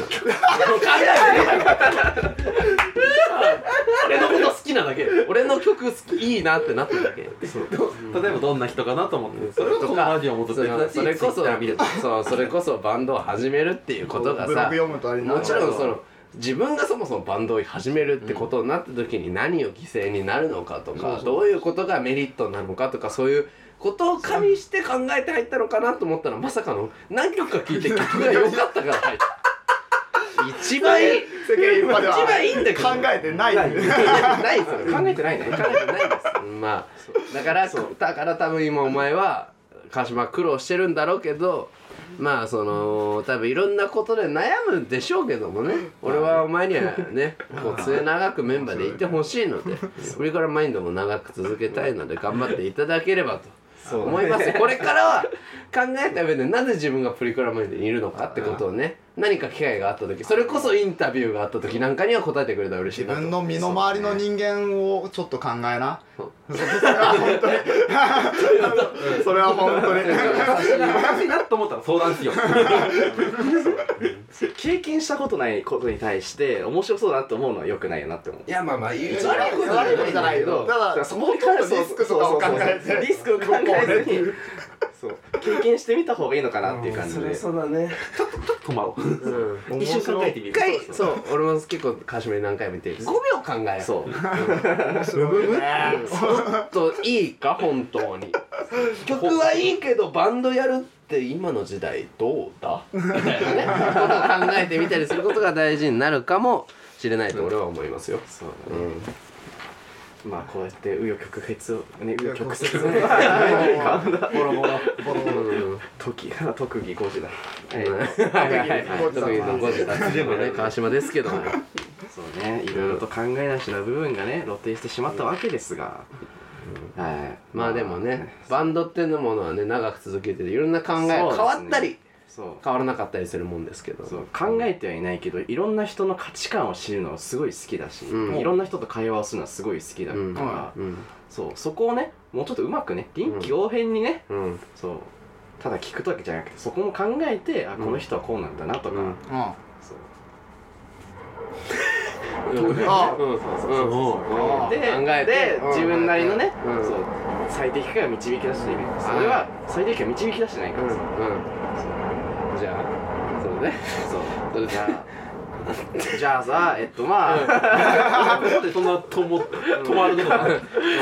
俺のこと好きなだけ。俺の曲好きいいなってなっただけ。例えばどんな人かなと思って。それラジオっとそのそれこそ Twitter 見るそうそれこそバンドを始めるっていうことがさブログ読むとあれになるもちろんその自分がそもそもバンドを始めるってことになった時に何を犠牲になるのかとかどういうことがメリットなのかとかそういうことを加味して考えて入ったのかなと思ったらまさかの何曲か聴いて曲が良かったから入った。一番いい世間一番いいんだけど考えてないないですよ考えてないね。考えてないです。まあだからだから多分今お前は川島は苦労してるんだろうけどまあその多分いろんなことで悩むでしょうけどもね。俺はお前にはねこう末永くメンバーでいてほしいのでこれからマインドも長く続けたいので頑張っていただければと思います。これからは考えた上でなぜ自分がプリクラマインドにいるのかってことをね何か機会があった時それこそインタビューがあった時なんかには答えてくれたら嬉しいなと。自分の身の回りの人間をちょっと考えな。そう。それは本当に それは本当に。おかしいなと思ったら相談しよう 経験したことないことに対して面白そうだなって思うのはよくないよなって思う。いやまあまあ悪いこと悪いじゃないけどただリスクとかを考えてリスクを考えずに。そう。経験してみた方がいいのかなっていう感じで。そうだね。止まろう。うん。一瞬考えてみる。一回そう俺も結構カシメに何回も言ってる5秒考えそう。ちょっといいか？本当に。曲はいいけどバンドやるって今の時代どうだ？みたいなね。ことを考えてみたりすることが大事になるかもしれないと俺は思いますよ、そううだね。ん、まあこうやって紆余曲折をね紆余曲折。紆ねボロボロボロボロ。うん。時特技5時だ。はい特にの5時脱でもね川島ですけども。そうね。いろいろと考えなしな部分がね露呈してしまったわけですが、はい。まあでもねバンドっていうものはね長く続けてていろんな考えそうですね。変わったりそう。変わらなかったりするもんですけど。そう。考えてはいないけどいろんな人の価値観を知るのがすごい好きだし、うん。いろんな人と会話をするのはすごい好きだから、うん。うんそう。そこをねもうちょっとうまくね臨機応変にね、うん。そう。ただ聞くだけじゃなくてそこも考えてあこの人はこうなんだなとか、うん。うん。そうあうんうん。あで自分なりのね、うん。そう。最適化が導き出している。それは最適化導き出してないから。さ、じゃあそうね そう。それじゃあじゃあさえっとまあ。なん。でそんなとも止まるのか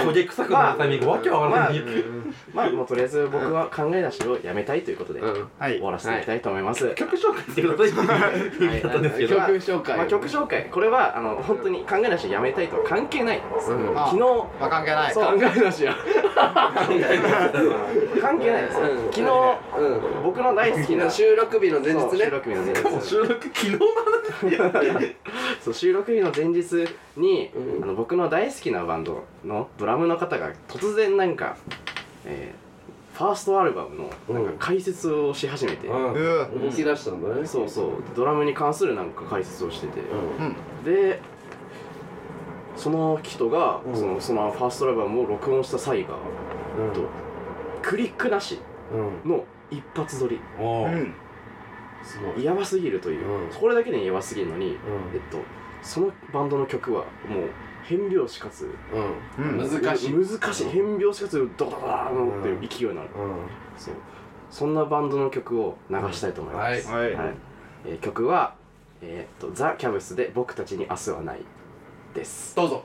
焦げ臭くなるタイミングわけわからない。まあもうとりあえず僕は考え出しをやめたいということで終わらせていきたいと思います、曲紹介してください。って曲紹介。まあ、曲紹介。これはあの本当に考え出しやめたいとは関係ない昨日。まあ関係ない考えなしや関係ないです、うん。昨日うん。僕の大好きな。収録日の前日ね。収録日の前日。収録昨日のそう収録日の前日に、うん。あの僕の大好きなバンドのドラムの方が突然なんか、えーファーストアルバムのなんか解説をし始めて、うん。うー動き出したんだね。そうそう。ドラムに関するなんか解説をしてて、うんうん。でその人が、うん。そのそのファーストアルバムを録音した際が、うん。とクリックなしうん。の一発撮り。うん。すごい。やばすぎるという、うん。これだけでやばすぎるのに、うん。えっとそのバンドの曲はもう変拍子かつうん。うん。難しい。難しい。変拍子かつドドドドーンっていう勢いになる、うそう。そんなバンドの曲を流したいと思います、はい。えー曲はえーっとザ・キャブスで僕たちに明日はないです。んどうぞ。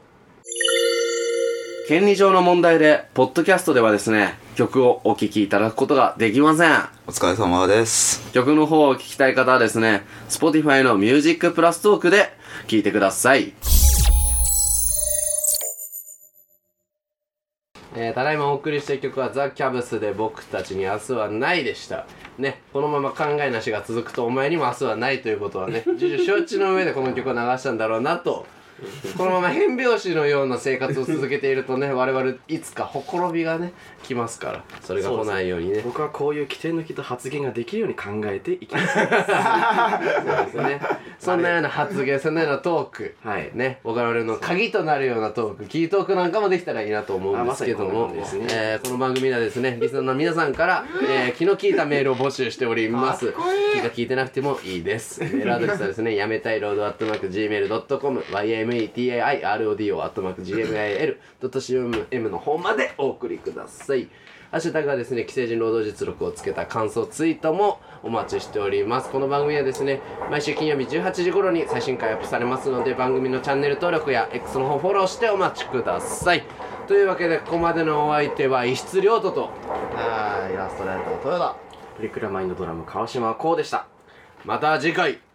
権利上の問題でポッドキャストではですね曲をお聴きいただくことができません。お疲れ様です。曲の方を聴きたい方はですね Spotify の Music プラストークで聴いてください。えー、ただいまお送りした曲はザ・キャブスで僕たちに明日はないでした。ねこのまま考えなしが続くとお前にも明日はないということはね重々承知の上でこの曲を流したんだろうなと このまま変拍子のような生活を続けているとね 我々いつかほころびがね来ますからそれが来ないようにね。僕はこういう起点のきた発言ができるように考えていきます。そうですね。そんなような発言、そんなようなトーク、はい。ね、僕々の鍵となるようなトーク、キートークなんかもできたらいいなと思うんですけども、あまね。えーこの番組ではですね、リスナーの皆さんから、えー、気の利いたメールを募集しております。気が利いてなくてもいいです。メールアドレスはですね、やめたいロードアットマーク Gmail.com、yametairodo アットマーク Gmail.com の方までお送りください。ハッシュタグはですね、既成人労働実力をつけた感想ツイートもお待ちしております。この番組はですね、毎週金曜日18時頃に最新回アップされますので、番組のチャンネル登録や X の方フォローしてお待ちください。というわけで、ここまでのお相手は、石津亮斗と、はいイラストレーター豊田プリクラマインドドラム川島こうでしたまた次回。